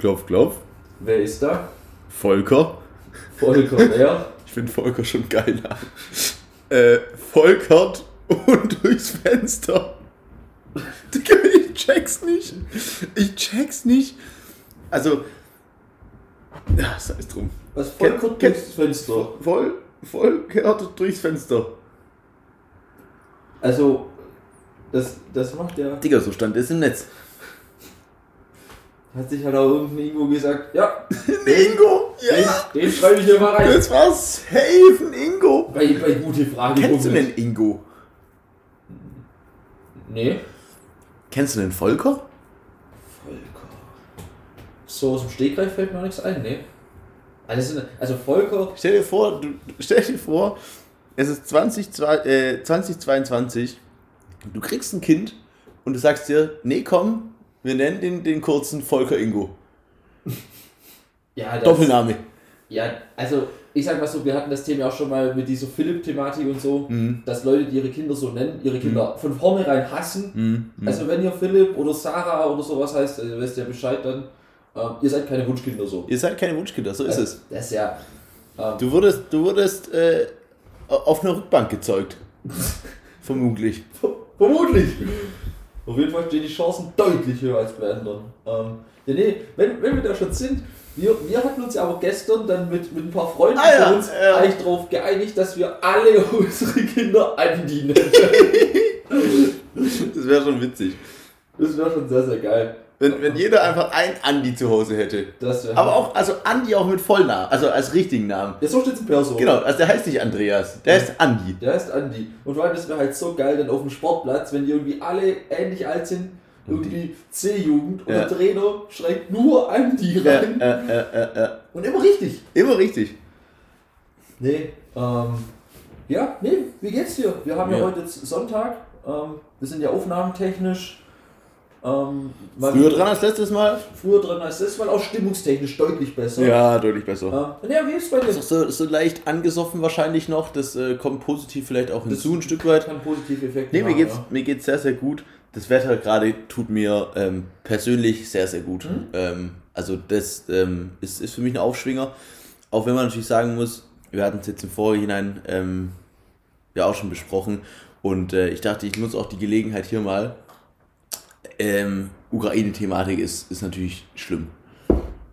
Klopf, klopf. Wer ist da? Volker. Volker, wer? Ich finde Volker schon geil. äh, Volkert und durchs Fenster. Ich check's nicht. Ich check's nicht. Also. Ja, sei es drum. Was Kennt- Volker kennt- durchs Fenster? Voll, Volkert durchs Fenster. Also, das, das macht der. Digga, so stand es im Netz. Hat sich halt auch irgendein Ingo gesagt, ja, Ingo! den, den schreibe ich hier mal rein. Das war safe ein Ingo. Bei, bei gute Frage. Kennst du den Ingo? Nee. Kennst du den Volker? Volker. So aus dem Stegreif fällt mir auch nichts ein, nee. Also, also Volker, Stell dir vor, du, stell dir vor, es ist 20, zwei- äh, 2022, du kriegst ein Kind und du sagst dir, nee, komm, wir nennen den, den kurzen Volker Ingo. ja, das, Doppelname. Ja, also ich sag mal so, wir hatten das Thema auch schon mal mit dieser Philipp-Thematik und so, Mhm. dass Leute, die ihre Kinder so nennen, ihre Kinder von vornherein hassen. Mhm. Mhm. Also wenn ihr Philipp oder Sarah oder sowas heißt, ihr wisst ja Bescheid dann, ähm, ihr seid keine Wunschkinder so. Ihr seid keine Wunschkinder, so ist Also, es. Das ist ja. Ähm, Du wurdest, du wurdest äh, auf einer Rückbank gezeugt. Vermutlich. Vermutlich. Auf jeden Fall stehen die Chancen deutlich höher als bei anderen. Ähm, ja, nee, wenn, wenn wir da schon sind, wir, wir hatten uns ja aber gestern dann mit, mit ein paar Freunden Ah ja, von uns ja. eigentlich darauf geeinigt, dass wir alle unsere Kinder Andi nennen. Das wäre schon witzig. Das wäre schon sehr, sehr geil. Wenn, wenn jeder einfach ein Andi zu Hause hätte. Das wär Aber auch, also Andi auch mit Vollnamen, also als richtigen Namen. Ja, so steht es im Perso. Genau, also der heißt nicht Andreas, der heißt Andi. Der heißt Andi. Und vor allem, das wäre halt so geil, dann auf dem Sportplatz, wenn die irgendwie alle ähnlich alt sind, irgendwie C-Jugend und Ja. der Trainer schreibt nur Andi rein. äh, äh, äh, äh. Und immer richtig. Immer richtig. Nee, ähm, ja, nee, wie geht's dir? Wir haben ja, Ja. heute Sonntag. Ähm, wir sind ja aufnahmetechnisch. Ähm, mal Früher dran als letztes Mal? Früher dran als das, weil auch stimmungstechnisch deutlich besser. Ja, deutlich besser. Ähm, ja, wie ist bei dir? Ist so, so leicht angesoffen wahrscheinlich noch. Das äh, kommt positiv vielleicht auch hinzu ein Stück weit. Kann positive Effekte Nee, mir haben, geht's, ja. mir geht's sehr, sehr gut. Das Wetter gerade tut mir ähm, persönlich sehr, sehr gut. Mhm. Ähm, also das ähm, ist, ist für mich ein Aufschwinger. Auch wenn man natürlich sagen muss, wir hatten es jetzt im Vorhinein ähm, ja auch schon besprochen. Und äh, ich dachte, ich nutze auch die Gelegenheit hier mal. Ähm, Ukraine-Thematik ist, ist natürlich schlimm.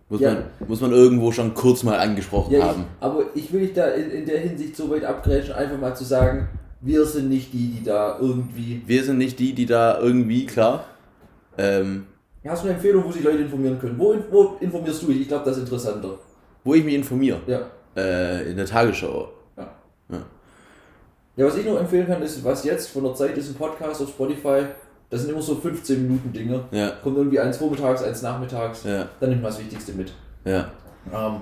Muss, Ja. man, muss man irgendwo schon kurz mal angesprochen Ja, ich, haben. aber ich will dich da in, in der Hinsicht so weit abgrätschen, einfach mal zu sagen, wir sind nicht die, die da irgendwie. Wir sind nicht die, die da irgendwie, klar. Ähm, Hast du eine Empfehlung, wo sich Leute informieren können? Wo, wo informierst du dich? Ich glaube, das ist interessanter. wo ich mich informiere. Ja. Äh, in der Tagesschau. Ja. Ja. Ja, was ich noch empfehlen kann, ist, was jetzt von der Zeit ist ein Podcast auf Spotify. Das sind immer so 15 Minuten Dinge. Ja, Kommt irgendwie eins vormittags, eins nachmittags. ja, Dann nimmt man das Wichtigste mit. ja. Ähm,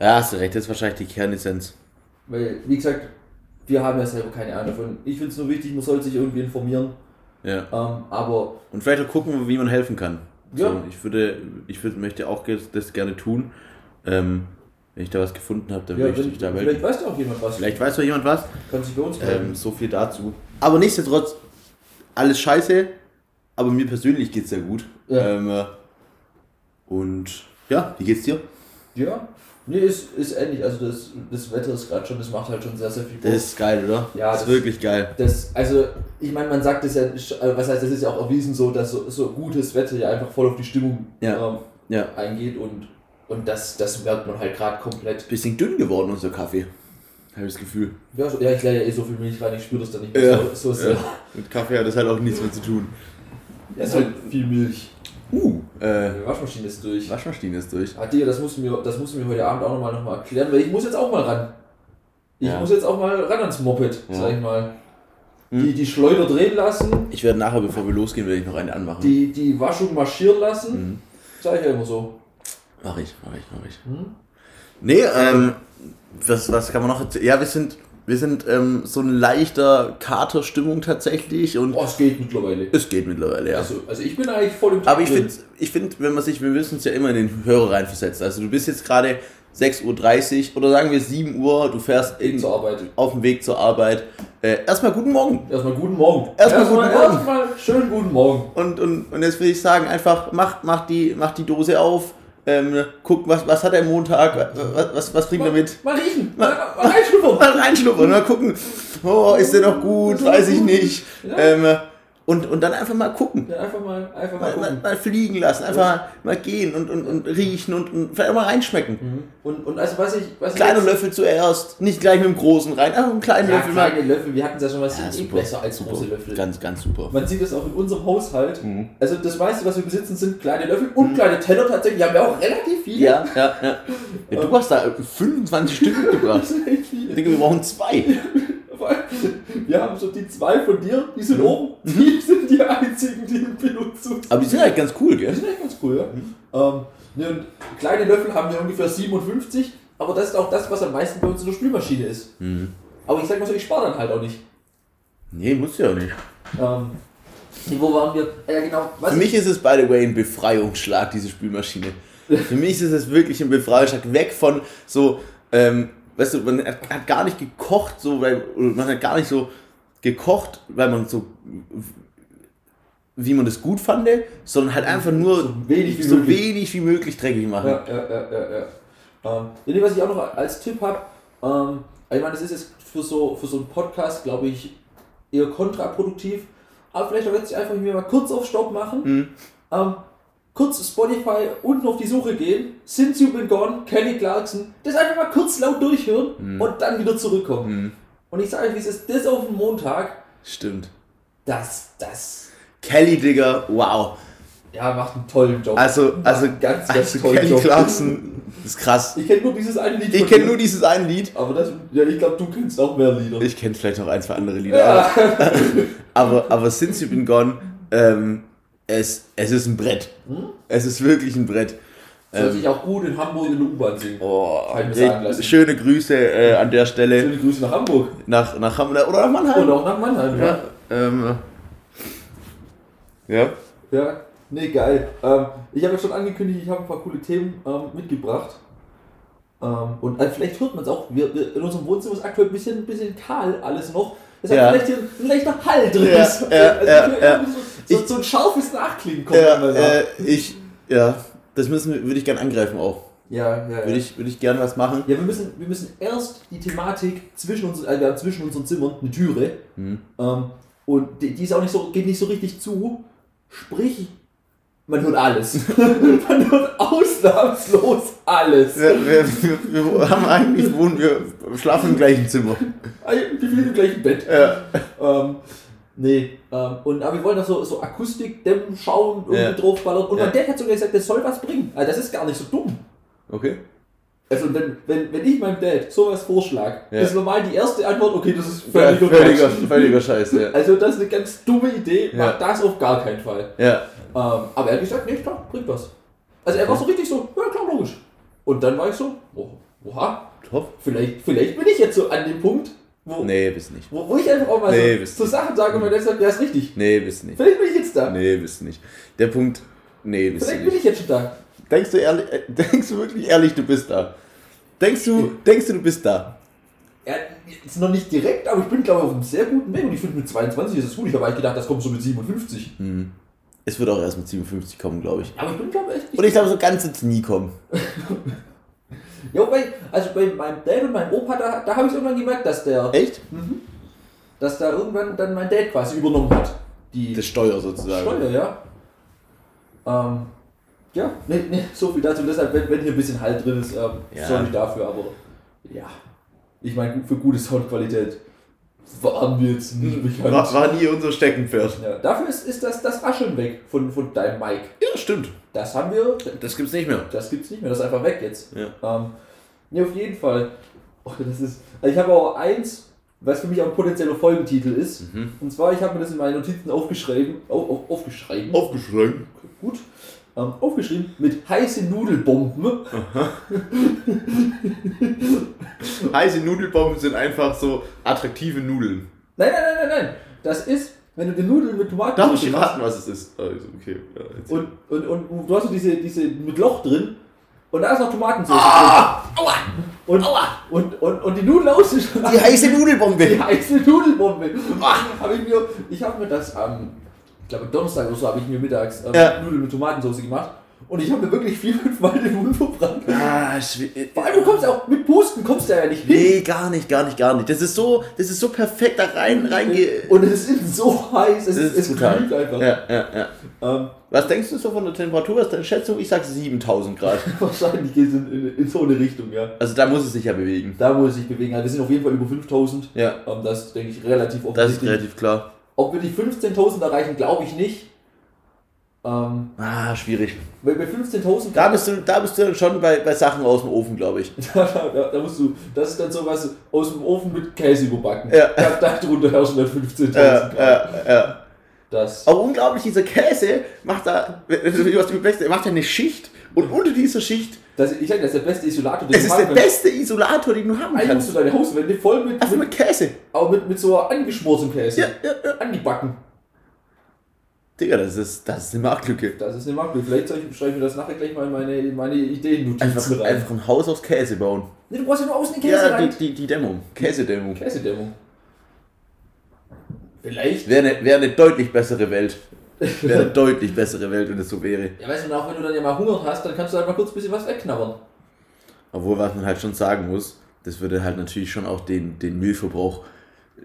Ja, hast du recht, das ist wahrscheinlich die Kernessenz. weil, wie gesagt, wir haben ja selber keine Ahnung davon. Ich finde es nur wichtig, man sollte sich irgendwie informieren. Ja. Ähm, aber Und vielleicht auch gucken, wie man helfen kann. Ja. So, ich würde, ich würde, möchte auch das gerne tun. Ähm, wenn ich da was gefunden habe, dann ja, möchte ich da vielleicht melden. weiß ja auch jemand was. Vielleicht weiß doch jemand was. kann sich bei uns melden. Ähm, so viel dazu. Aber nichtsdestotrotz, alles scheiße, aber mir persönlich geht's sehr gut. Ja. Ähm, äh, und ja, wie geht's dir? Ja, nee, ist, ist ähnlich. Also das, das Wetter ist gerade schon, das macht halt schon sehr, sehr viel Bock. Das ist geil, oder? Ja, das ist das- wirklich geil. Das, also, ich meine, man sagt es ja, äh, was heißt, das ist ja auch erwiesen so, dass so, so gutes Wetter ja einfach voll auf die Stimmung Ja. ähm, Ja. eingeht und, und das, das merkt man halt gerade komplett. Bisschen dünn geworden, unser Kaffee. Habe ich das Gefühl. Ja, ja, ich leere ja eh so viel Milch rein, ich spüre das dann nicht mehr Ja. so, so sehr. Ja. Mit Kaffee hat das halt auch nichts mehr zu tun. Ja, ist halt viel Milch. Uh, äh, Die Waschmaschine ist durch. Waschmaschine ist durch. Ah, Digga, das musst du mir, das musst du mir heute Abend auch nochmal noch mal erklären, weil ich muss jetzt auch mal ran. Ich Ja. muss jetzt auch mal ran ans Moped, Ja. sag ich mal. Hm. Die, die Schleuder drehen lassen, Ich werde nachher, bevor wir losgehen, werde ich noch eine anmachen. die, die Waschung marschieren lassen. Mhm. Sag ich ja immer so. Mach ich, mach ich, mach ich. Hm? Nee, ähm, was, was kann man noch erzählen? Ja, wir sind, wir sind ähm, so ein leichter Katerstimmung tatsächlich und Oh, es geht mittlerweile. es geht mittlerweile, ja. Also, also ich bin eigentlich voll im Aber ich finde, ich find, wenn man sich, wir müssen uns ja immer in den Hörer reinversetzen. Also du bist jetzt gerade 6.30 Uhr oder sagen wir 7 Uhr, du fährst in, zur Arbeit. auf dem Weg zur Arbeit. Äh, erstmal guten Morgen. Erstmal guten Morgen. Erstmal guten Morgen. Erstmal schönen guten Morgen. Und, und, und jetzt will ich sagen, einfach mach, mach, die, mach die Dose auf, ähm, gucken, was, was hat er Montag, was, was, was bringt er mit. Mal riechen, mal, mal reinschnuppern. Mal reinschnuppern, mal gucken, oh, ist der noch gut, weiß ich nicht. Ja. Ähm, und, und dann einfach mal gucken. Ja, einfach mal, einfach mal Mal, mal, mal fliegen lassen, einfach mal, mal gehen und, und, und riechen und, und vielleicht auch mal reinschmecken. Und, und also was ich, was Kleiner ich jetzt, Löffel zuerst, nicht gleich mit dem großen rein, einfach einen kleinen ja, Löffel mal. kleine Löffel, wir hatten es ja schon mal, Ja, eh super, besser als super. große Löffel. Ganz, ganz super. Man sieht das auch in unserem Haushalt. Mhm. Also das meiste, was wir besitzen, sind kleine Löffel und kleine Teller tatsächlich. Die haben wir auch relativ viele. Ja, ja, ja. ja du hast da 25 Stück mitgebracht. Ich denke, wir brauchen zwei. Wir haben so die zwei von dir, die Mhm. sind oben. Die sind die einzigen, die in Benutzung sind. Aber die sind eigentlich ganz cool, Die gell? sind echt ganz cool, ja. Ähm, ne, und kleine Löffel haben wir ungefähr 57, aber das ist auch das, was am meisten bei uns in der Spülmaschine ist. Mhm. Aber ich sag mal so, ich spare dann halt auch nicht. Nee, muss ja auch nicht. Ähm, wo waren wir? Ja, genau. Was Für mich ist es, by the way, ein Befreiungsschlag, diese Spülmaschine. Für mich ist es wirklich ein Befreiungsschlag. Weg von so, ähm, weißt du, man hat, gar nicht gekocht, so, weil, man hat gar nicht so gekocht, weil man so, wie man das gut fand, sondern halt einfach nur So wenig wie so möglich. wenig wie möglich dreckig machen. Ja, ja, ja, ja. ja. Ähm, was ich auch noch als Tipp habe, ähm, ich meine, das ist jetzt für so, für so einen Podcast, glaube ich, eher kontraproduktiv, aber vielleicht auch jetzt einfach mir mal kurz auf Stopp machen, Mhm. ähm, kurz Spotify unten auf die Suche gehen, Since You've Been Gone, Kenny Clarkson, das einfach mal kurz laut durchhören und dann wieder zurückkommen. Mhm. Und ich sage euch, wie es ist, das auf den Montag, Stimmt. das, das, Kelly, Digga, wow. ja, macht einen tollen Job. Also, also, ganz, ganz also tollen Kelly Job. Clarkson ist krass. Ich kenne nur dieses eine Lied. Ich kenne nur dieses eine Lied. Aber das, ja, ich glaube, du kennst auch mehr Lieder. Ich kenne vielleicht noch ein, zwei andere Lieder. ja. Aber, aber Since You've Been Gone, ähm, es, es ist ein Brett. Hm? Es ist wirklich ein Brett. Soll Ähm, sich auch gut in Hamburg in der U-Bahn singen. oh, ich schöne Grüße äh, an der Stelle Schöne Grüße nach Hamburg. nach, nach Hamburg oder nach Mannheim. Und auch nach Mannheim, ja. ja, ähm, ja. Ja, nee, geil. Ähm, ich habe ja schon angekündigt, ich habe ein paar coole Themen ähm, mitgebracht. Ähm, und äh, vielleicht hört man es auch. Wir, wir, in unserem Wohnzimmer ist aktuell ein bisschen, ein bisschen kahl alles noch. Deshalb Ja. vielleicht hier ein leichter Hall drin Ja, ist. ja, also ja, So, so, so ein scharfes Nachklingen kommt ja, ja äh, ich, ja, das müssen würde ich gerne angreifen auch. ja, ja, ja. Würde ich, würde ich gerne was machen. Ja, wir müssen, wir müssen erst die Thematik zwischen uns, also wir haben zwischen unseren Zimmern eine Türe Hm. ähm, und die, die ist auch nicht so, geht nicht so richtig zu. Sprich, man hört alles. man hört ausnahmslos alles. Wir, wir, wir, wir haben eigentlich, wohnen wir, schlafen im gleichen Zimmer. Wir fliegen im gleichen Bett. Ja. Ähm, nee, ähm, und, aber wir wollen da so, so Akustikdämmen schauen, irgendwie Ja. draufballern. Und Ja. mein Dad hat sogar gesagt, das soll was bringen. Also das ist gar nicht so dumm. Okay. Also wenn, wenn, wenn ich meinem Dad sowas vorschlag, Ja. ist normal die erste Antwort, okay, das ist Ja, völliger völliger, Quatsch. völliger Scheiß, ja. Also das ist eine ganz dumme Idee, Ja. macht das auf gar keinen Fall. Ja, Ähm, aber er hat gesagt, nee, klar, bringt was. Also er war so richtig so, ja klar, logisch. Und dann war ich so, oh, oha, top. vielleicht, vielleicht bin ich jetzt so an dem Punkt, wo, Nee, bist nicht. wo, wo ich einfach auch mal Nee, so, nicht. Sachen sage und Dad sagt, ja, ist richtig. Nee, bist nicht. Vielleicht bin ich jetzt da. Nee, bist nicht. Der Punkt, nee, bist du vielleicht bin nicht. ich jetzt schon da. Denkst du ehrlich, äh, denkst du wirklich ehrlich, du bist da? Denkst du, denkst du, du bist da? Ja, jetzt noch nicht direkt, aber ich bin glaube ich auf einem sehr guten Weg und ich finde mit 22 ist es gut. Ich habe eigentlich gedacht, das kommt so mit 57. Es wird auch erst mit 57 kommen, glaube ich. Aber ich bin glaube ich echt nicht Und ich glaube, so ganz wird es nie kommen. Ja, bei, also bei meinem Dad und meinem Opa, da, da habe ich irgendwann gemerkt, dass der, Echt? dass da irgendwann dann mein Dad quasi übernommen hat. Die Das Steuer sozusagen. Steuer, ja. Ähm, ja, ne, ne, so viel dazu. Deshalb, wenn, wenn hier ein bisschen Halt drin ist, ähm, Ja. sorry dafür, aber ja. Ich meine, für gute Soundqualität waren wir jetzt nicht bekannt. War, war nie unser Steckenpferd. Ja, dafür ist, ist das, das Rascheln weg von, von deinem Mic. Ja, stimmt. Das haben wir, Das gibt's nicht mehr. das gibt's nicht mehr, das ist einfach weg jetzt. Ja. Ähm, ja, auf jeden Fall. Oh, das ist, also ich habe auch eins, was für mich auch ein potenzieller Folgentitel ist. Mhm. Und zwar, ich habe mir das in meinen Notizen aufgeschrieben. Auf, auf, aufgeschrieben. Aufgeschrieben. Gut. Ähm, aufgeschrieben mit heiße Nudelbomben. Heiße Nudelbomben sind einfach so attraktive Nudeln. Nein, nein, nein, nein, nein. Das ist, wenn du die Nudeln mit Tomaten Darf ich raten, was es ist? Also, okay. Ja, und, und, und du hast so diese, diese mit Loch drin und da ist noch Tomatensauce Ah! drin. Und, und, und, und die Nudeln außen Die heiße Nudelbombe. Die heiße Nudelbombe. Habe ich mir, ich habe mir das am, ich glaube Donnerstag oder so, habe ich mir mittags ähm, Ja. Nudeln mit Tomatensauce gemacht. Und ich habe mir wirklich vier, fünf Mal den Mund verbrannt. Ah, schwi- Vor allem, du kommst auch mit Pusten, kommst du ja nicht hin. Nee, gar nicht, gar nicht, gar nicht. Das ist so, das ist so perfekt da rein, reinge... Und es ist so heiß, es, Das ist, es brutal. glüht einfach. Ja, ja, ja. Ähm, Was denkst du so von der Temperatur? Was ist deine Schätzung? Ich sag 7000 Grad. wahrscheinlich geht es in, in, in so eine Richtung, ja. Also da muss es sich ja bewegen. Da muss es sich bewegen. Also wir sind auf jeden Fall über 5000. Ja, Ähm, das ist, denke ich, relativ das ist offensichtlich. relativ klar. Ob wir die 15.000 erreichen, glaube ich nicht. Ähm, Ah, schwierig. weil bei 15.000 Da bist du, da bist du dann schon bei, bei Sachen aus dem Ofen, glaube ich. da, da, da musst du, das ist dann so was aus dem Ofen mit Käse überbacken. Ja. Da, da drunter herrschen dann 15.000 Ja, ja, ja. Das, Aber unglaublich, dieser Käse macht da, was du überlegst, er macht ja eine Schicht und unter dieser Schicht, das, ich sage, das ist der beste Isolator, den es du ist haben der kannst. beste Isolator, den du haben Eigentlich musst kannst. du deine Hauswände voll mit, Also mit, mit Käse. auch mit, mit so angeschmortem Käse. Ja, ja, ja. Angebacken. Digga, das ist, das ist eine Marktlücke. Das ist eine Marke. Vielleicht ich, schreibe ich mir das nachher gleich mal in meine, in meine Ideen-Notizen Einfach, rein. einfach ein Haus aus Käse bauen. Nee, du brauchst ja nur außen den Käse Ja, rein. die, die, die Dämmung. Käsedämmung. Käsedämmung. Vielleicht. Wäre eine, wäre eine deutlich bessere Welt. Wäre eine deutlich bessere Welt, wenn es so wäre. Ja, weißt du, und auch wenn du dann ja mal Hunger hast, dann kannst du halt mal kurz ein bisschen was wegknabbern. Obwohl, was man halt schon sagen muss, das würde halt natürlich schon auch den, den Müllverbrauch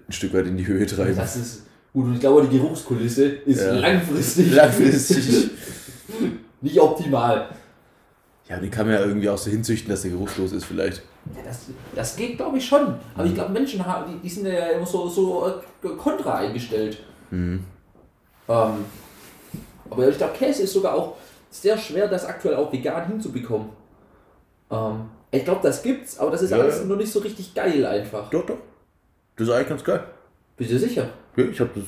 ein Stück weit in die Höhe treiben. Das ist gut. Und ich glaube, die Geruchskulisse ist Ja. langfristig, Langfristig. nicht optimal. Ja, den kann man ja irgendwie auch so hinzüchten, dass der geruchslos ist vielleicht. Ja, das, das geht, glaube ich, schon. Aber ich glaube, Menschen haben, die, die sind ja immer so, so äh, kontra eingestellt. Mhm. Ähm, aber ich glaube, Käse ist sogar auch sehr schwer, das aktuell auch vegan hinzubekommen. Ähm, ich glaube, das gibt's, aber das ist Ja, alles ja. nur nicht so richtig geil einfach. Doch, doch. Das ist eigentlich ganz geil. Bist du sicher? Ja, ich hab das.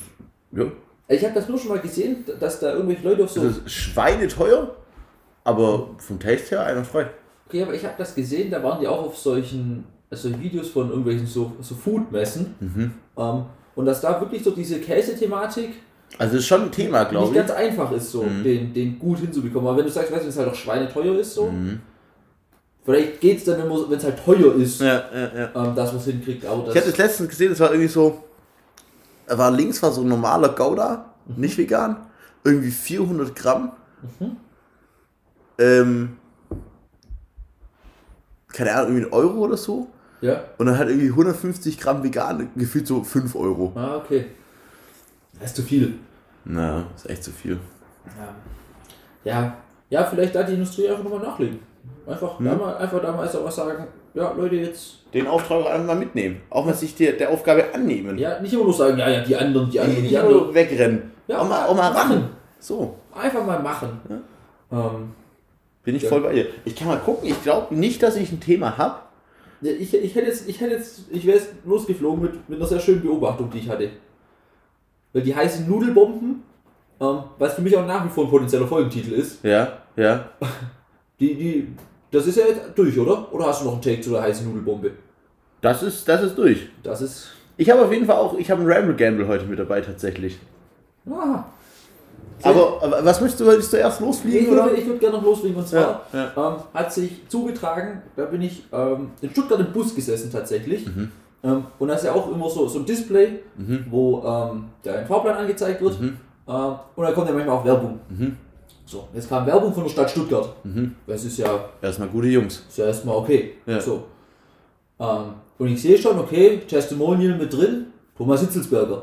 Ja. Ich habe das nur schon mal gesehen, dass da irgendwelche Leute auf so. Das ist schweineteuer, aber vom Taste her einwandfrei. Okay, aber ich habe das gesehen, da waren die auch auf solchen, also Videos von irgendwelchen so, so Food-Messen. Mhm. Ähm, und dass da wirklich so diese Käsethematik Also das ist schon ein Thema, nicht glaube ich. ganz einfach ist, so Mhm. den, den gut hinzubekommen. Aber wenn du sagst, weißt du, wenn es halt auch schweineteuer ist, so, Mhm. vielleicht geht es dann, wenn es halt teuer ist, Ja, ja, ja. ähm, dass man es hinkriegt. Aber Ich habe das, das letztens gesehen, das war irgendwie so. War links war so ein normaler Gouda, nicht vegan. Irgendwie 400 Gramm. Mhm. Ähm, keine Ahnung, irgendwie ein Euro oder so. ja, Und dann halt irgendwie 150 Gramm vegan, gefühlt so 5 Euro. ah, okay. Das ist zu viel. Na, ist echt zu viel. Ja. ja, ja, vielleicht da die Industrie einfach nochmal nachlegen. Einfach, Hm. da mal, einfach da mal einfach mal sagen, ja, Leute, jetzt Den Auftrag auch einfach mal mitnehmen. Auch mal sich der, der Aufgabe annehmen. Ja, nicht immer nur sagen, ja, ja, die anderen, die anderen, die nur anderen. wegrennen. Ja, auch mal, auch mal machen. ran. So, Einfach mal machen. Ähm, bin ich Ja. voll bei dir. Ich kann mal gucken, ich glaube nicht, dass ich ein Thema habe. ja, ich, ich hätte jetzt, ich hätte jetzt, ich wäre jetzt losgeflogen mit, mit einer sehr schönen Beobachtung, die ich hatte. Weil die heißen Nudelbomben, ähm, was für mich auch nach wie vor ein potenzieller Folgentitel ist, Ja, ja. die, die, das ist ja jetzt durch, oder? Oder hast du noch einen Take zu der heißen Nudelbombe? Das ist, das ist durch. Das ist, Ich habe auf jeden Fall auch, ich habe einen Ramble Gamble heute mit dabei tatsächlich. ah. Aber, aber was möchtest du, willst du erst Ich losfliegen oder? würde, ich würde gerne noch losfliegen und zwar Ja, Ähm, hat sich zugetragen, da bin ich ähm, in Stuttgart im Bus gesessen tatsächlich. Mhm. Ähm, und da ist ja auch immer so, so ein Display, Mhm. wo ähm, der Fahrplan angezeigt wird. Mhm. Ähm, und da kommt ja manchmal auch Werbung. Mhm. So, jetzt kam Werbung von der Stadt Stuttgart. Mhm. Das ist ja, Erstmal gute Jungs. ist ja erstmal okay. Ja. So. Ähm, und ich sehe schon, okay, Testimonial mit drin, Thomas Hitzelsberger.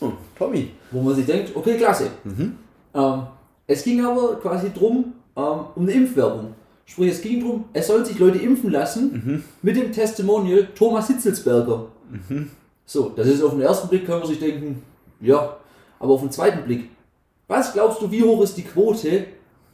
Oh, Tommy. Wo man sich denkt, okay, klasse. Mhm. Ähm, es ging aber quasi drum, ähm, um eine Impfwerbung. Sprich, es ging drum, es sollen sich Leute impfen lassen Mhm. mit dem Testimonial Thomas Hitzelsberger. Mhm. So, das ist auf den ersten Blick, kann man sich denken, ja, aber auf den zweiten Blick, was glaubst du, wie hoch ist die Quote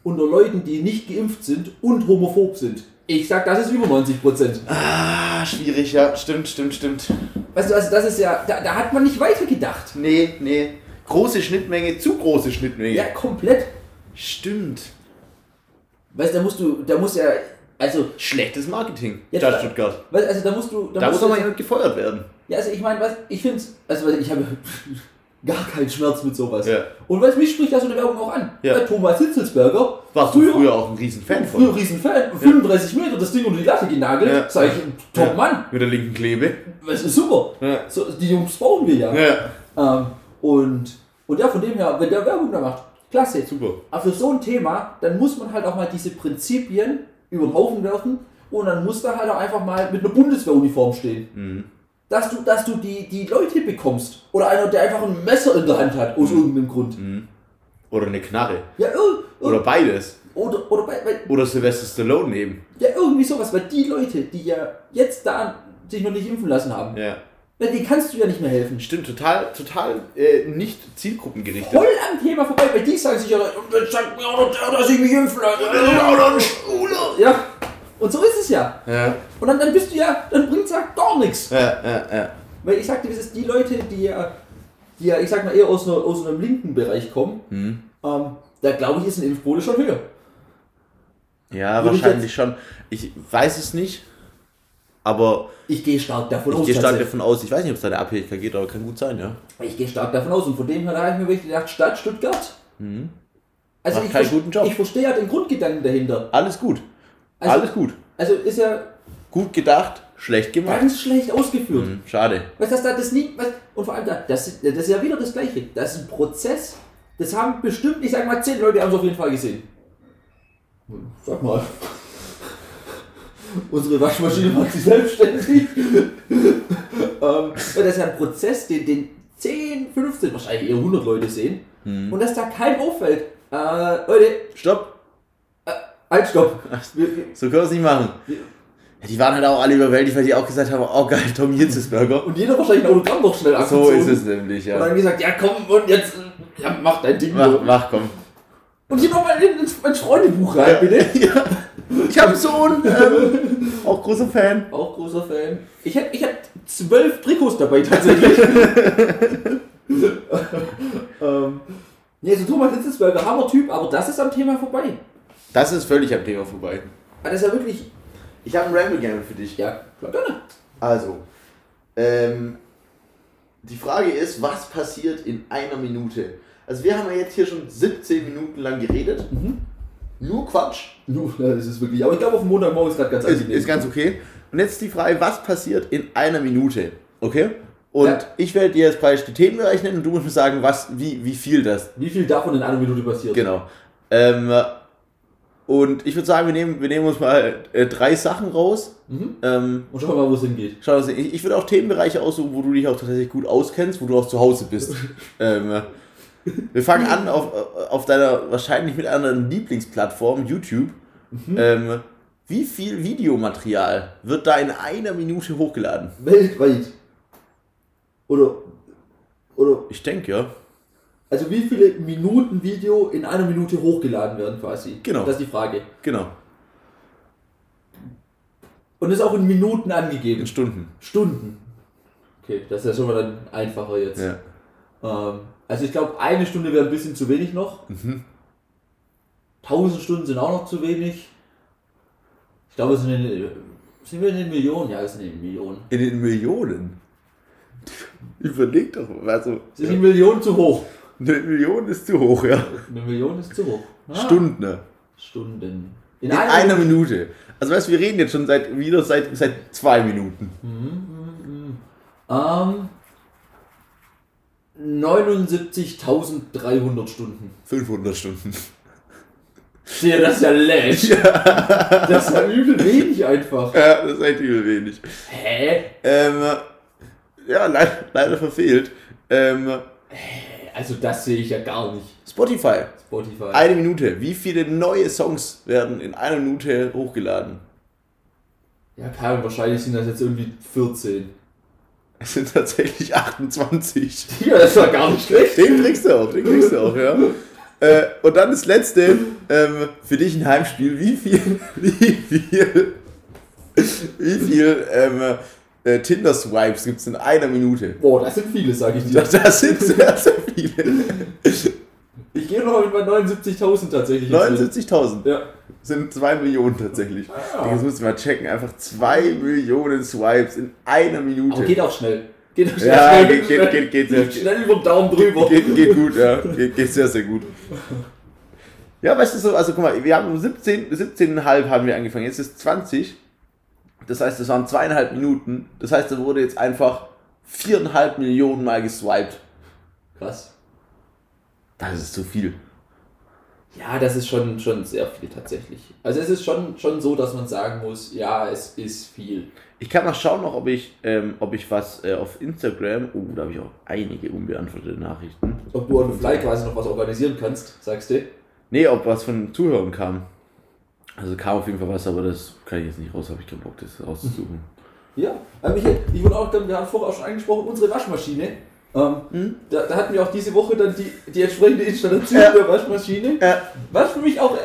unter Leuten, die nicht geimpft sind und homophob sind? Ich sag, das ist über 90 Prozent. Ah, schwierig, ja. Stimmt, stimmt, stimmt. Weißt du, also das ist ja, da, da hat man nicht weitergedacht. Nee, nee. Große Schnittmenge, zu große Schnittmenge. Ja, komplett. Stimmt. Weißt du, da musst du, da muss ja, also, Schlechtes Marketing. Ja, Stadt da- Stuttgart. weißt, also da musst du, Da muss musst doch du mal jemand gefeuert werden. Ja, also ich meine, was, ich finde also ich habe gar keinen Schmerz mit sowas. Ja. Und was mich spricht da so eine Werbung auch an. Ja. Bei Thomas Hitzelsberger, Warst du früher auch ein Riesenfan von? früher Riesenfan, 35 Meter, das Ding unter die Latte genagelt, Ja. sag ich, top Ja. Mann, Mit der linken Klebe. das ist super. Ja. So, die Jungs brauchen wir ja. Ja. Ähm, und, und ja, von dem her, wenn der Werbung da macht, klasse. Super. Aber für so ein Thema, dann muss man halt auch mal diese Prinzipien über den Haufen werfen und dann muss da halt auch einfach mal mit einer Bundeswehruniform stehen. Mhm. Dass du, dass du die, die Leute bekommst. Oder einer, der einfach ein Messer in der Hand hat, aus irgendeinem Grund. Oder eine Knarre. Ja, Oder beides. oder, oder bei, bei, Oder Sylvester Stallone nehmen. ja, irgendwie sowas, weil die Leute, die ja jetzt da sich noch nicht impfen lassen haben, Ja. Ja, denen kannst du ja nicht mehr helfen. Stimmt, total, total äh, nicht zielgruppengerichtet. Voll am Thema vorbei, weil die sagen sich ja, und dann sagt mir auch noch der, dass ich mich impfen lasse. Ja, und so ist es ja. Ja. Und dann, dann bist du ja, dann bringt es ja gar nichts. Ja, ja, ja. Weil ich sagte, das ist die Leute, die ja, die ja, ich sag mal, eher aus, einer, aus einem linken Bereich kommen, Mhm. ähm, da glaube ich, ist ein Impfquote schon höher. Ja, Würde ich wahrscheinlich schon. Ich weiß es nicht, aber Ich gehe stark davon ich aus. gehe stark davon aus. Ich weiß nicht, ob es da eine Abhängigkeit geht, aber kann gut sein, ja. Ich gehe stark davon aus. Und von dem her habe ich mir wirklich gedacht, Stadt Stuttgart. Also Macht ich, keinen guten Job. ich verstehe ja den Grundgedanken dahinter. Alles gut. Also- Alles gut. Also ist ja Gut gedacht, schlecht gemacht. ganz schlecht ausgeführt. Hm, Schade. Du, dass da das nie. Was, und vor allem, da, das, das ist ja wieder das Gleiche. Das ist ein Prozess. Das haben bestimmt, ich sag mal, zehn Leute haben es auf jeden Fall gesehen. Sag mal. Unsere Waschmaschine macht sich selbstständig. ähm, das ist ja ein Prozess, den, den 10, 15, wahrscheinlich eher 100 Leute sehen. Und dass da keinem auffällt. Äh, Leute, Stopp. halt, stopp. Wir, wir, So können wir es nicht machen. Ja, die waren halt auch alle überwältigt, weil die auch gesagt haben, oh geil, Tom Hitzesburger. und jeder wahrscheinlich ein Autogramm noch schnell So abgezogen. ist es nämlich, Und ja. dann gesagt, ja komm, und jetzt äh, ja, mach dein Ding. Mach, mach, komm. Und hier nochmal ins, ins Freundebuch rein, bitte. Ja. Ich habe einen Sohn, ähm, auch großer Fan. Auch großer Fan. Ich hätte ich hätt zwölf Trikots dabei tatsächlich. ähm, nee, so Thomas Hitzelsberger, Hammer-Typ, aber das ist am Thema vorbei. Das ist völlig am Thema vorbei. Aber das ist ja wirklich. Ich habe einen Ramble Game für dich. Ja, klar, gerne. Also, ähm, die Frage ist, was passiert in einer Minute? Also wir haben ja jetzt hier schon 17 Minuten lang geredet. Nur Quatsch. Nu, ja, das ist wirklich. Aber ich glaube, auf Montagmorgen ist gerade ganz angenehm. ist ganz okay. Und jetzt die Frage, was passiert in einer Minute? Okay? Und Ja. ich werde dir jetzt praktisch die Themenbereich nennen und du musst mir sagen, was, wie, wie viel das. Wie viel davon in einer Minute passiert? Genau. Ähm, und ich würde sagen, wir nehmen, wir nehmen uns mal äh, drei Sachen raus. Mhm. Ähm, Und schauen wir mal, wo es hingeht. Schau, ich, ich würde auch Themenbereiche aussuchen, wo du dich auch tatsächlich gut auskennst, wo du auch zu Hause bist. ähm, wir fangen an auf, auf deiner wahrscheinlich mit einer Lieblingsplattform, YouTube. Ähm, wie viel Videomaterial wird da in einer Minute hochgeladen? Weltweit. Oder. Oder. Ich denke, ja. Also, wie viele Minuten Video in einer Minute hochgeladen werden, quasi? Genau. Das ist die Frage. Genau. Und ist auch in Minuten angegeben. In Stunden. Stunden. Okay, das ist ja schon mal dann einfacher jetzt. Ja. Ähm, also ich glaube, eine Stunde wäre ein bisschen zu wenig noch. Mhm. 1000 Stunden sind auch noch zu wenig. Ich glaube, es sind, in, sind wir in den Millionen? Ja, es sind in den Millionen. In den Millionen. Überleg doch, also Sind die Millionen zu hoch? eine Million ist zu hoch, ja. Eine Million ist zu hoch. Ah, Stunden. ne? Stunden. In einer Minute. Also weißt du, wir reden jetzt schon seit wieder seit, seit zwei Minuten. Ähm, 79.300 Stunden. 500 Stunden. Ja, das ist ja läsch. Das ist ja übel wenig einfach. Ja, das ist echt übel wenig. Hä? Ähm, ja, leider, leider verfehlt. Ähm, Also das sehe ich ja gar nicht. Spotify. Spotify. Eine Minute. Wie viele neue Songs werden in einer Minute hochgeladen? Ja, Karin, wahrscheinlich sind das jetzt irgendwie 14. Es sind tatsächlich 28. Ja, das war gar nicht schlecht. Den kriegst du auch, den kriegst du auch, ja. Äh, und dann das letzte, ähm, für dich ein Heimspiel. Wie viel, wie viel, wie viel ähm, äh, Tinder-Swipes gibt es in einer Minute? Boah, das sind viele, sage ich dir. Das, das sind sehr, sehr viele. Ich gehe noch mit meinen 79.000 tatsächlich. jetzt mit. 79.000 Ja. Sind 2 Millionen tatsächlich. Ah. Das musst du mal checken. Einfach 2 Millionen Swipes in einer Minute. Aber geht auch schnell. Geht auch schnell. Ja, schnell, geht- geht- schnell, geht- geht sehr- Schnell über den Daumen drüber. Geht, geht gut, ja. Geht, geht sehr, sehr gut. Ja, weißt du so, also guck mal, wir haben um 17, 17,5 haben wir angefangen, jetzt ist 20. Das heißt, das waren zweieinhalb Minuten. Das heißt, da wurde jetzt einfach viereinhalb Millionen Mal geswiped. Krass. Das ist zu viel. Ja, das ist schon, schon sehr viel tatsächlich. Also es ist schon, schon so, dass man sagen muss, ja, es ist viel. Ich kann mal schauen noch, ob ich, ähm, ob ich was äh, auf Instagram, oh, da habe ich auch einige unbeantwortete Nachrichten. Ob du on the fly quasi noch was organisieren kannst, sagst du? Nee, ob was von Zuhörern kam. Also kam auf jeden Fall was, aber das kann ich jetzt nicht raus, habe ich keinen Bock, das rauszusuchen. Ja, Michael, ich würde auch, wir haben vorher auch schon angesprochen, unsere Waschmaschine. Ähm, Hm? da, da hatten wir auch diese Woche dann die, die entsprechende Installation Ja. der Waschmaschine, Ja, was für mich auch äh,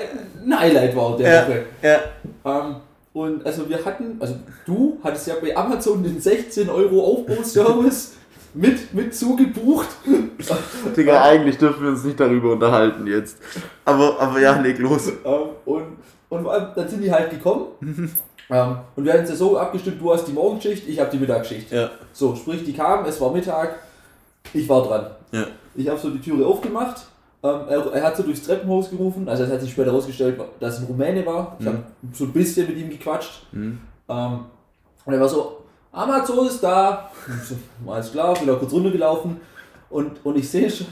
ein Highlight war der ja, Woche. ja. Ähm, und also wir hatten, also du hattest ja bei Amazon den 16 Euro Aufbauservice mit, mit zugebucht. Digga, eigentlich dürfen wir uns nicht darüber unterhalten jetzt. Aber, aber ja, leg los. Ähm, und, und vor allem, dann sind die halt gekommen. ähm, und wir hatten es ja so abgestimmt, du hast die Morgenschicht, ich habe die Mittagsschicht. Ja, So, sprich, die kamen, es war Mittag, ich war dran. ja. Ich habe so die Türe aufgemacht. Ähm, er, er hat so durchs Treppenhaus gerufen, also es hat sich später herausgestellt, dass es ein Rumäne war. Ich Mhm. habe so ein bisschen mit ihm gequatscht. Hm. Ähm, und er war so, Amazon ist da. So, alles klar, bin auch kurz runtergelaufen. Und, und ich sehe schon,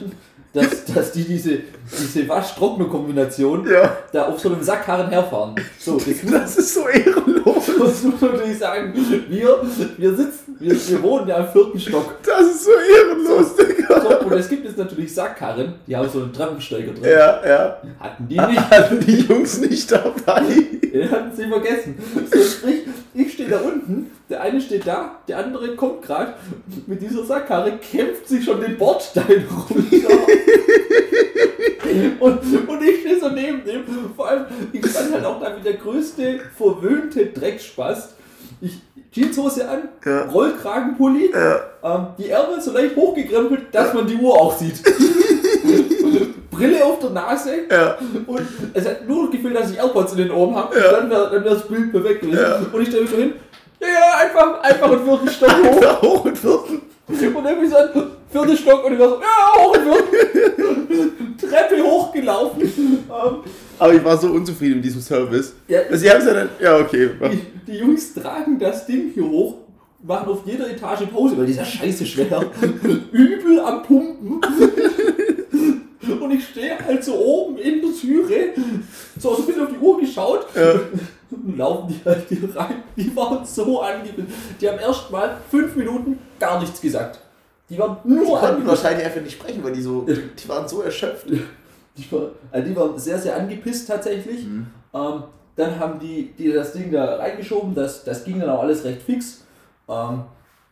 dass, dass die diese, diese Wasch-Trockner-Kombination Ja, da auf so einem Sackkarren herfahren. So, muss, das ist so ehrenlos. muss man natürlich sagen, wir, wir sitzen, wir, wir wohnen ja im vierten Stock. Das ist so ehrenlos, Digga. So, und es gibt jetzt natürlich Sackkarren, die haben so einen Treppensteiger drin. Ja, ja. Hatten die nicht. Hatten die Jungs nicht dabei? Den hatten sie vergessen. So, sprich, ich stehe da unten, der eine steht da, der andere kommt gerade mit dieser Sackkarre, kämpft sich schon den Bordstein runter. und, und ich stehe so neben dem. Vor allem, ich stand halt auch da wie der größte verwöhnte Drecksspaß. Ich Jeanshose an, Ja. Rollkragenpulli, Ja. ähm, die Ärmel so leicht hochgekrempelt, dass man die Uhr auch sieht. Brille auf der Nase, Ja. und es hat nur noch gefehlt, dass ich AirPods in den Ohren habe. Ja. Dann wäre wär das Bild perfekt gewesen. Ja. Und ich stelle mich so hin. Ja, ja, einfach, einfach einen vierten Stock hoch. Da hoch und vierten. Und dann bin ich so ein vierter Stock und ich war so, ja, hoch einen vierten. Treppe hochgelaufen. Aber ich war so unzufrieden mit diesem Service. ja, Also, Sie haben es ja dann. Ja, okay. die, die Jungs tragen das Ding hier hoch, machen auf jeder Etage Pause, weil dieser Scheiße schwer. Übel am Pumpen. Und ich stehe halt so oben in der Türe, so ein bisschen auf die Uhr geschaut. Ja. Und laufen die halt hier rein. Die waren so angepisst. Die haben erst mal fünf Minuten gar nichts gesagt. Die waren nur angepisst. wahrscheinlich einfach nicht sprechen, weil die so. Die waren so erschöpft. Die, war, also die waren sehr, sehr angepisst tatsächlich. Mhm. Ähm, dann haben die, die das Ding da reingeschoben. Das, das ging dann auch alles recht fix. Ähm,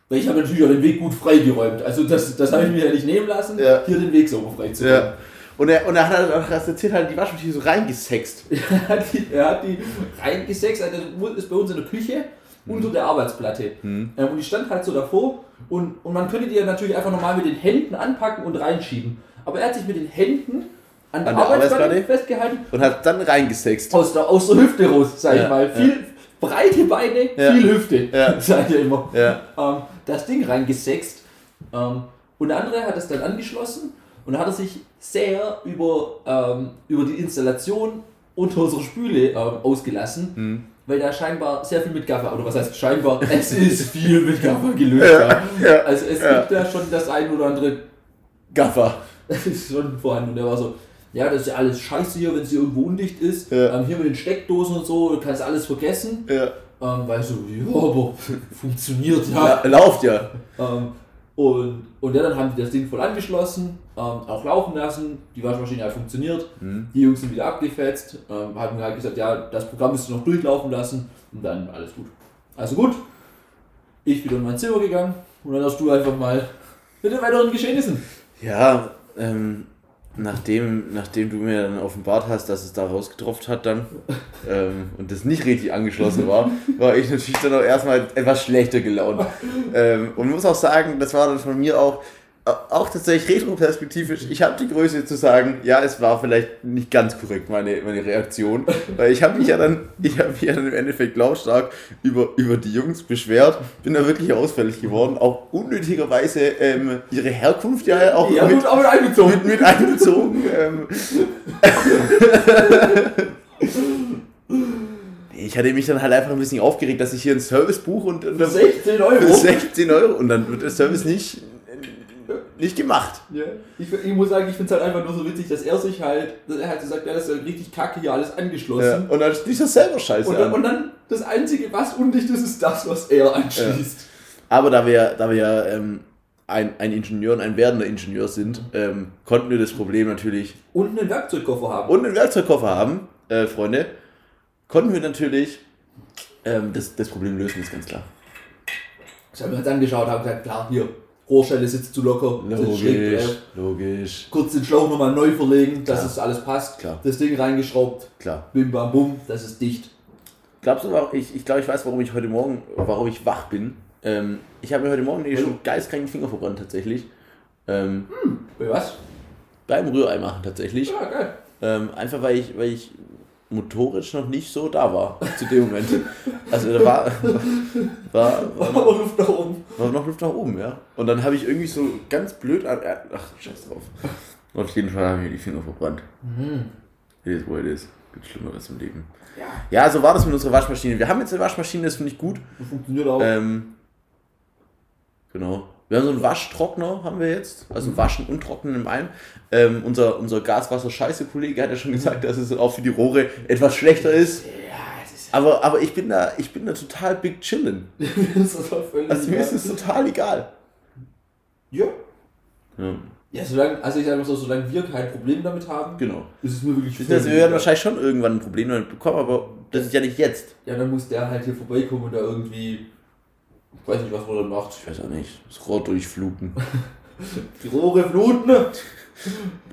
weil ich habe natürlich auch den Weg gut freigeräumt. Also das, das habe ich mir ja nicht nehmen lassen, Ja. hier den Weg sauber frei zu Ja. Und er, und er hat halt auch erzählt, halt die Waschmaschine so reingesext. Er hat die, er hat die reingesext, also das ist bei uns in der Küche unter der Arbeitsplatte. Mhm. Ähm, und die stand halt so davor und, und man könnte die ja natürlich einfach normal mit den Händen anpacken und reinschieben. Aber er hat sich mit den Händen an der, An der Arbeitsplatte, Arbeitsplatte? festgehalten, Und hat dann reingesext. aus der, aus der Hüfte raus, sag ich Ja, mal. ja. Viel breite Beine, Ja. viel Hüfte, Ja. sagt er immer. Ja. Ähm, das Ding reingesext. Ähm, und der andere hat es dann angeschlossen und hat er sich sehr über, ähm, über die Installation unter unserer Spüle ähm, ausgelassen, Mhm. weil da scheinbar sehr viel mit Gaffer, oder was heißt scheinbar, es ist viel mit Gaffer gelöst. Ja, Ja. Also es ja. gibt da schon das ein oder andere Gaffer. das ist schon vorhanden. Und der war so, ja, das ist ja alles scheiße hier, wenn es hier irgendwo undicht ist. Ja. Ähm, hier mit den Steckdosen und so, du kannst alles vergessen. Ja. Ähm, weil so, ja, aber funktioniert ja. La lauft ja. Ähm, und, und ja, dann haben die das Ding voll angeschlossen, ähm, auch laufen lassen. Die Waschmaschine hat funktioniert. Mhm. Die Jungs sind wieder abgefetzt. Ähm, haben halt gesagt, ja, das Programm müsst ihr noch durchlaufen lassen. Und dann alles gut. Also gut. Ich wieder in mein Zimmer gegangen. Und dann hast du einfach mal mit den weiteren Geschehnissen. Ja, ähm, nachdem, nachdem du mir dann offenbart hast, dass es da rausgetropft hat dann ähm, und das nicht richtig angeschlossen war, war ich natürlich dann auch erstmal etwas schlechter gelaunt. Ähm, und muss auch sagen, das war dann von mir auch, auch tatsächlich retroperspektivisch, ich habe die Größe zu sagen, ja, es war vielleicht nicht ganz korrekt, meine, meine Reaktion, weil ich habe mich ja dann, ich habe mich ja dann im Endeffekt lautstark über, über die Jungs beschwert, bin da wirklich ausfällig geworden, auch unnötigerweise ähm, ihre Herkunft ja auch Ja, mit, gut, aber einbezogen. mit, mit einbezogen. ähm. Ich hatte mich dann halt einfach ein bisschen aufgeregt, dass ich hier einen Service buche und, und das 16 Euro. für 16 Euro und dann wird der Service nicht nicht gemacht. Ja. Ich, ich muss sagen, ich finde es halt einfach nur so witzig, dass er sich halt, dass er halt so sagt, ja, das ist ja richtig kacke hier alles Ja. angeschlossen. Und dann schließt er selber Scheiße Und, dann, an. und dann das Einzige, was undicht ist, ist das, was er anschließt. Aber da wir, da wir ähm, ein, ein Ingenieur und ein werdender Ingenieur sind, ähm, konnten wir das Problem natürlich Und einen Werkzeugkoffer haben. und einen Werkzeugkoffer haben, äh, Freunde, konnten wir natürlich ähm, das, das Problem lösen, ist ganz klar. Ich habe mir jetzt angeschaut, habe gesagt, klar, hier, Rohrstelle sitzt zu locker, schräg Logisch, logisch, kurz den Schlauch nochmal neu verlegen, dass Klar. es alles passt. Klar. Das Ding reingeschraubt, klar. bim bam bum, das ist dicht. Glaubst du, ich, ich glaube, ich weiß, warum ich heute Morgen, warum ich wach bin. Ähm, ich habe mir heute Morgen nämlich schon geistkrank die Finger verbrannt, tatsächlich. Ähm, Bei was? beim Rührei machen, tatsächlich. Ja, geil. Ähm, einfach weil ich, weil ich motorisch noch nicht so da war zu dem Moment. Also da war, war, war, Aber noch, Luft nach oben. war noch Luft nach oben, ja. Und dann habe ich irgendwie so ganz blöd an. äh, Ach, scheiß drauf. Auf jeden Fall haben mir die Finger verbrannt. It is what it is. Gibt Schlimmeres im Leben. Ja. Ja, so war das mit unserer Waschmaschine. Wir haben jetzt eine Waschmaschine, das finde ich gut. Das funktioniert auch. Ähm, genau. Wir haben so einen Waschtrockner, haben wir jetzt. Also Waschen und Trocknen in einem. Ähm, unser unser Gaswasser-Scheiße-Kollege hat ja schon gesagt, dass es auch für die Rohre etwas schlechter ist. Aber, aber ich, bin da, ich bin da total big chillen. das Also mir ist es total egal. Ja. Ja, Ja, solange, also ich sage mal so, solange wir kein Problem damit haben, genau. ist es mir wirklich Also wir völlig werden wahrscheinlich schon irgendwann ein Problem damit bekommen, aber das ist ja nicht jetzt. Ja, dann muss der halt hier vorbeikommen und da irgendwie, ich weiß nicht, was man dann macht. Ich weiß auch nicht. Das Rohr durchfluten, Die Rohre fluten, ne?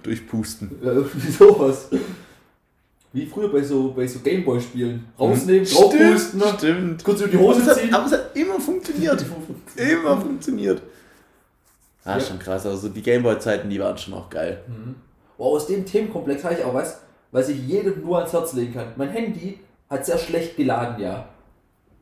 durchpusten. Ja, irgendwie sowas. Wie früher bei so, bei so Gameboy-Spielen. Rausnehmen, Mhm. Stimmt, draufpusten, ne? stimmt. kurz über die Aber Hose hat, ziehen. aber es hat immer funktioniert. Immer funktioniert. Ah, Ja. schon krass. Also die Gameboy-Zeiten, die waren schon auch geil. Wow, aus dem Themenkomplex habe ich auch was, was ich jedem nur ans Herz legen kann. Mein Handy hat sehr schlecht geladen, ja.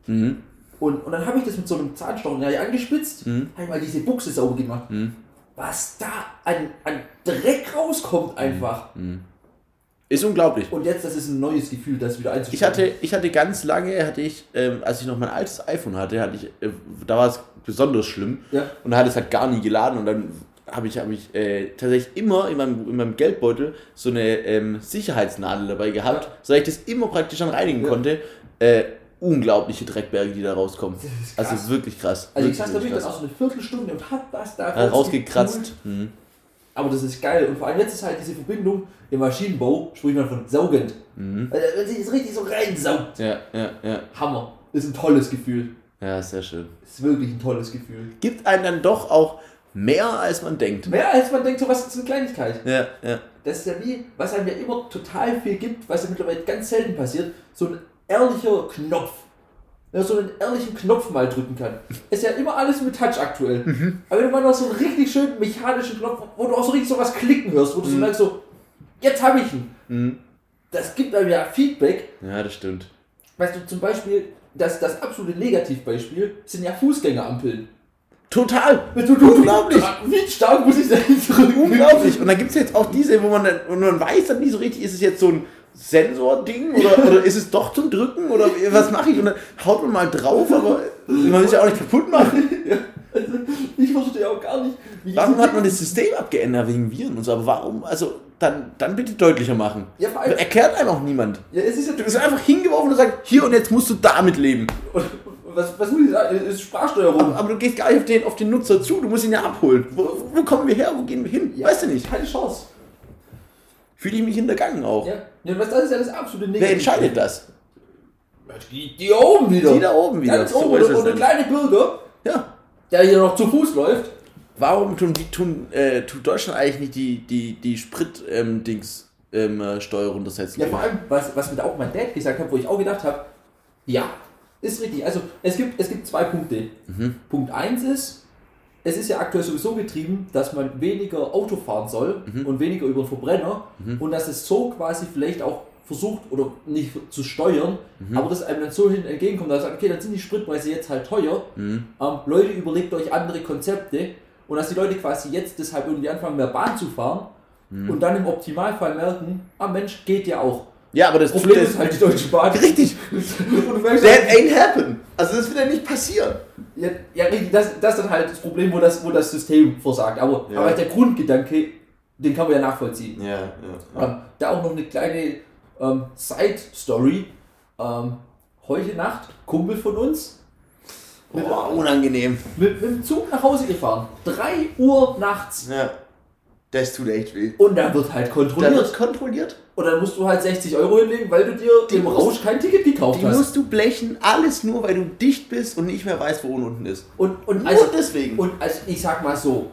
Mhm. Und, und dann habe ich das mit so einem Zahnstocher ja, angespitzt, Mhm. habe ich mal diese Buchse sauber gemacht. Mhm. Was da an, an Dreck rauskommt einfach. Ist unglaublich. Und jetzt, das ist ein neues Gefühl, das wieder Ich einzustellen. hatte, ich hatte ganz lange, hatte ich, ähm, als ich noch mein altes iPhone hatte, hatte ich, äh, da war es besonders schlimm. Ja. Und da hat es halt gar nie geladen und dann habe ich, hab ich äh, tatsächlich immer in meinem, in meinem Geldbeutel so eine ähm, Sicherheitsnadel dabei gehabt, Ja. so dass ich das immer praktisch dann reinigen Ja. konnte. Äh, unglaubliche Dreckberge, die da rauskommen. Also wirklich krass. Also ich saß da wirklich dann auch so eine Viertelstunde und hab das da Ja, rausgepult. rausgekratzt. Mhm. Aber das ist geil. Und vor allem jetzt ist halt diese Verbindung im Maschinenbau, spricht man von saugend. Mhm. Also, wenn sich das richtig so reinsaugt. Ja, ja, ja. Hammer. Ist ein tolles Gefühl. Ja, sehr schön. Ist wirklich ein tolles Gefühl. Gibt einen dann doch auch mehr, als man denkt. Mehr als man denkt, so was ist eine Kleinigkeit. Ja, ja. Das ist ja wie, was einem ja immer total viel gibt, was ja mittlerweile ganz selten passiert, so ein ehrlicher Knopf. Wenn so einen ehrlichen Knopf mal drücken kann. Ist ja immer alles mit Touch aktuell. Mhm. Aber wenn man noch so einen richtig schönen mechanischen Knopf, wo du auch so richtig so was klicken hörst, wo du so merkst, so, jetzt habe ich ihn. Mhm. Das gibt einem ja Feedback. Ja, das stimmt. Weißt du, zum Beispiel, das, das absolute Negativbeispiel sind ja Fußgängerampeln. Total! Du, du, du, Unglaublich. Wie stark muss ich da drücken? Unglaublich! Und dann gibt es jetzt auch diese, wo man, dann, wo man weiß dann nie so richtig, ist es jetzt so ein Sensor-Ding oder, oder ist es doch zum Drücken oder was mache ich? Und dann haut man mal drauf, aber man will es ja auch nicht kaputt machen. Also, ich verstehe auch gar nicht, wie Warum hat man das System abgeändert wegen Viren und so? Aber warum? Also, dann, dann bitte deutlicher machen. Ja, allem, Erklärt einem auch niemand. ja, es ist ja, Du bist einfach hingeworfen und sagst, hier und jetzt musst du damit leben. was, was muss ich sagen? Es ist Sprachsteuerung. Aber, aber du gehst gar nicht auf den, auf den Nutzer zu, du musst ihn ja abholen. Wo, wo kommen wir her? Wo gehen wir hin? Ja, weißt du nicht. Keine Chance. Fühle ich mich hintergangen auch. Ja, ja was, das ist ja das absolute Negativ. Wer entscheidet das? Die, die oben wieder. Die da oben wieder. Ganz So oben. ist und, der kleine Bürger, Ja. der hier noch zu Fuß läuft. Warum tun, die, tun, äh, tut Deutschland eigentlich nicht die, die, die Sprit-Dings ähm, äh, Steuer runtersetzen? Ja, vor allem, was, was mir da auch mein Dad gesagt hat, wo ich auch gedacht habe, ja, ist richtig. Also es gibt, es gibt zwei Punkte. Mhm. Punkt 1 ist, es ist ja aktuell sowieso getrieben, dass man weniger Auto fahren soll Mhm. und weniger über den Verbrenner und dass es so quasi vielleicht auch versucht oder nicht zu steuern, Mhm. aber dass einem dann so hin entgegenkommt, dass man sagt, okay, dann sind die Spritpreise jetzt halt teuer. Mhm. Ähm, Leute, überlegt euch andere Konzepte und dass die Leute quasi jetzt deshalb irgendwie anfangen, mehr Bahn zu fahren Mhm. und dann im Optimalfall merken, ah Mensch, geht ja auch. Ja, aber das Problem das- ist halt die Deutsche Bahn. Richtig. That ain't happen. Also das wird ja nicht passieren. ja, ja, richtig, das, das ist dann halt das Problem, wo das, wo das System versagt. Aber, Ja. aber der Grundgedanke, den kann man ja nachvollziehen. Ja, ja. Ähm, da auch noch eine kleine ähm, Side-Story. Ähm, heute Nacht, Kumpel von uns, Boah, unangenehm. mit, mit dem Zug nach Hause gefahren. 3 Uhr nachts. Ja. Das tut echt weh. Und da wird halt Da kontrolliert. wird kontrolliert. Und dann musst du halt 60 Euro hinlegen, weil du dir Die im musst- Rausch kein Ticket gekauft Die hast. musst du blechen, alles nur, weil du dicht bist und nicht mehr weißt, wo unten ist. Und, und, Nur also, deswegen. und also ich sag mal so,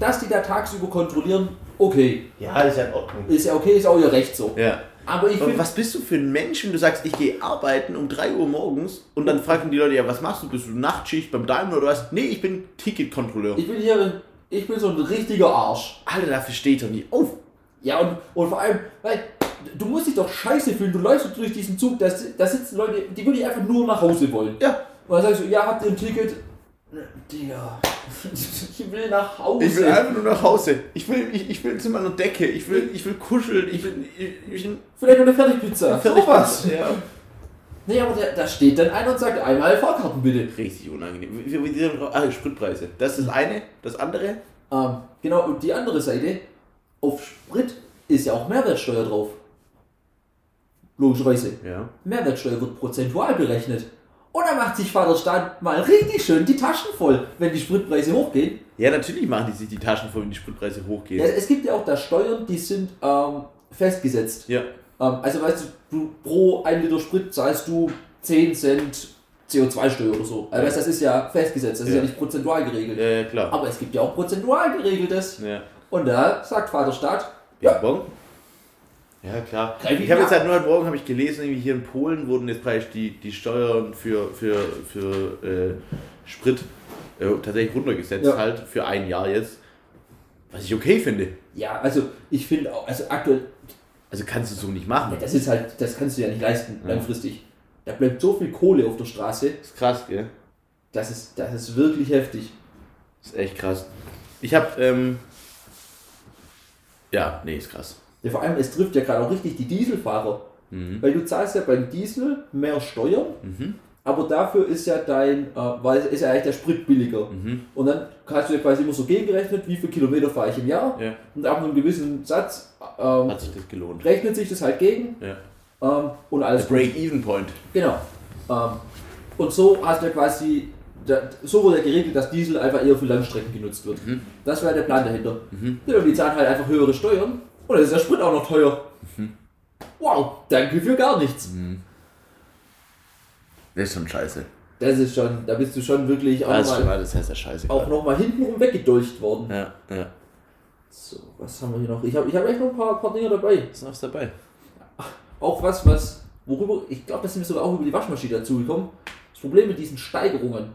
dass die da tagsüber kontrollieren, okay. ja, ist ja in Ordnung. Ist ja okay, ist auch ihr Recht so. Ja. Aber ich finde, was bist du für ein Mensch, wenn du sagst, ich gehe arbeiten um 3 Uhr morgens und dann fragen die Leute, ja, was machst du? Bist du Nachtschicht beim Daimler oder was? Nee, ich bin Ticketkontrolleur. ich bin hier, ein- ich bin so ein richtiger Arsch. Alter, dafür steht doch nie auf. Ja, und, und vor allem, weil du musst dich doch scheiße fühlen. Du läufst durch diesen Zug, da, da sitzen Leute, die wirklich einfach nur nach Hause wollen. Ja. Und dann sagst du, ja, habt ihr ein Ticket? Digga, ich will nach Hause. Ich will einfach nur nach Hause. Ich will, ich, ich will zu meiner Decke. Ich will, ich will kuscheln. Ich will, ich, ich Vielleicht noch eine Fertigpizza. fertig was. Ja. Nee, aber da, da steht dann einer und sagt, einmal Fahrkarten bitte. Richtig unangenehm. Ah, Spritpreise. Das ist das eine. Das andere. Ähm, genau, und die andere Seite, auf Sprit ist ja auch Mehrwertsteuer drauf. Logischerweise. Ja. Mehrwertsteuer wird prozentual berechnet. Und da macht sich Vaterstaat mal richtig schön die Taschen voll, wenn die Spritpreise hochgehen. Ja, natürlich machen die sich die Taschen voll, wenn die Spritpreise hochgehen. Ja, es gibt ja auch da Steuern, die sind ähm, festgesetzt. Ja. Ähm, also weißt du, du, pro 1 Liter Sprit zahlst du 10 Cent CO2-Steuer oder so. Also weißt, das ist ja festgesetzt, das ist Ja. ja nicht prozentual geregelt. Ja, ja, klar. Aber es gibt ja auch prozentual geregeltes. Ja. Und da sagt Vaterstaat, Bing ja. Ja, klar. Ich habe jetzt halt nur heute Morgen ich gelesen, irgendwie hier in Polen wurden jetzt praktisch die, die Steuern für, für, für äh, Sprit äh, tatsächlich runtergesetzt, Ja. halt für ein Jahr jetzt. Was ich okay finde. ja, also ich finde auch, also aktuell, Also kannst du so nicht machen. das ist halt, das kannst du ja nicht leisten, Ja. langfristig. Da bleibt so viel Kohle auf der Straße, Das ist krass, gell? das ist, das ist wirklich heftig. Das ist echt krass. Ich habe, ähm, ja, nee, ist krass. Ja, vor allem, es trifft ja gerade auch richtig die Dieselfahrer. Mhm. Weil du zahlst ja beim Diesel mehr Steuern, Mhm. aber dafür ist ja dein, äh, weil ist ja eigentlich der Sprit billiger. Mhm. Und dann hast du ja quasi immer so gegengerechnet, wie viele Kilometer fahre ich im Jahr. Ja. Und ab einem gewissen Satz ähm, Hat sich das gelohnt. rechnet sich das halt gegen Ja. ähm, und alles Break-Even-Point. Genau. Ähm, und so hast du ja quasi, so wurde ja geregelt, dass Diesel einfach eher für Langstrecken genutzt wird. Mhm. Das war der Plan dahinter. Mhm. Ja, die zahlen halt einfach höhere Steuern und dann ist der Sprit auch noch teuer. Mhm. Wow, danke für gar nichts. Das ist schon scheiße. Das ist schon, da bist du schon wirklich auch Das schon nochmal alles heißt ja scheiße. auch noch mal hintenrum weggedolcht worden. Ja, ja. So, was haben wir hier noch? Ich habe ich hab echt noch ein paar, paar Dinge dabei. Ist noch was dabei? Auch was, was, worüber, ich glaube, da sind wir sogar auch über die Waschmaschine dazugekommen. Das Problem mit diesen Steigerungen.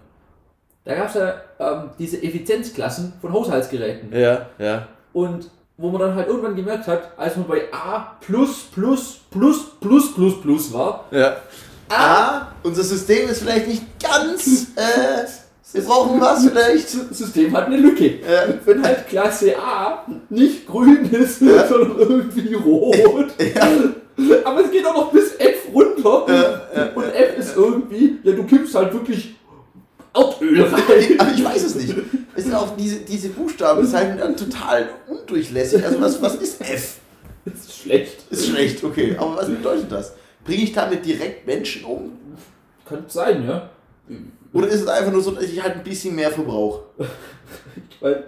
Da gab es ja ähm, diese Effizienzklassen von Haushaltsgeräten. Ja, ja. Und wo man dann halt irgendwann gemerkt hat, als man bei A plus plus plus plus plus plus war, Ja. Ah, unser System ist vielleicht nicht ganz, äh, wir brauchen was vielleicht. das System hat eine Lücke. Ja. Wenn halt Klasse A nicht grün ist, sondern irgendwie rot. Aber es geht auch noch bis F runter. Und F ist irgendwie, ja, du kippst halt wirklich Erdöl rein. Aber ich weiß es nicht. Es sind auch diese, diese Buchstaben, ist halt dann total undurchlässig. Also was, was ist F? Das ist schlecht. Ist schlecht, okay. Aber was bedeutet das? Bringe ich damit direkt Menschen um? Kann sein, ja. Oder ist es einfach nur so, dass ich halt ein bisschen mehr verbrauche? Weil,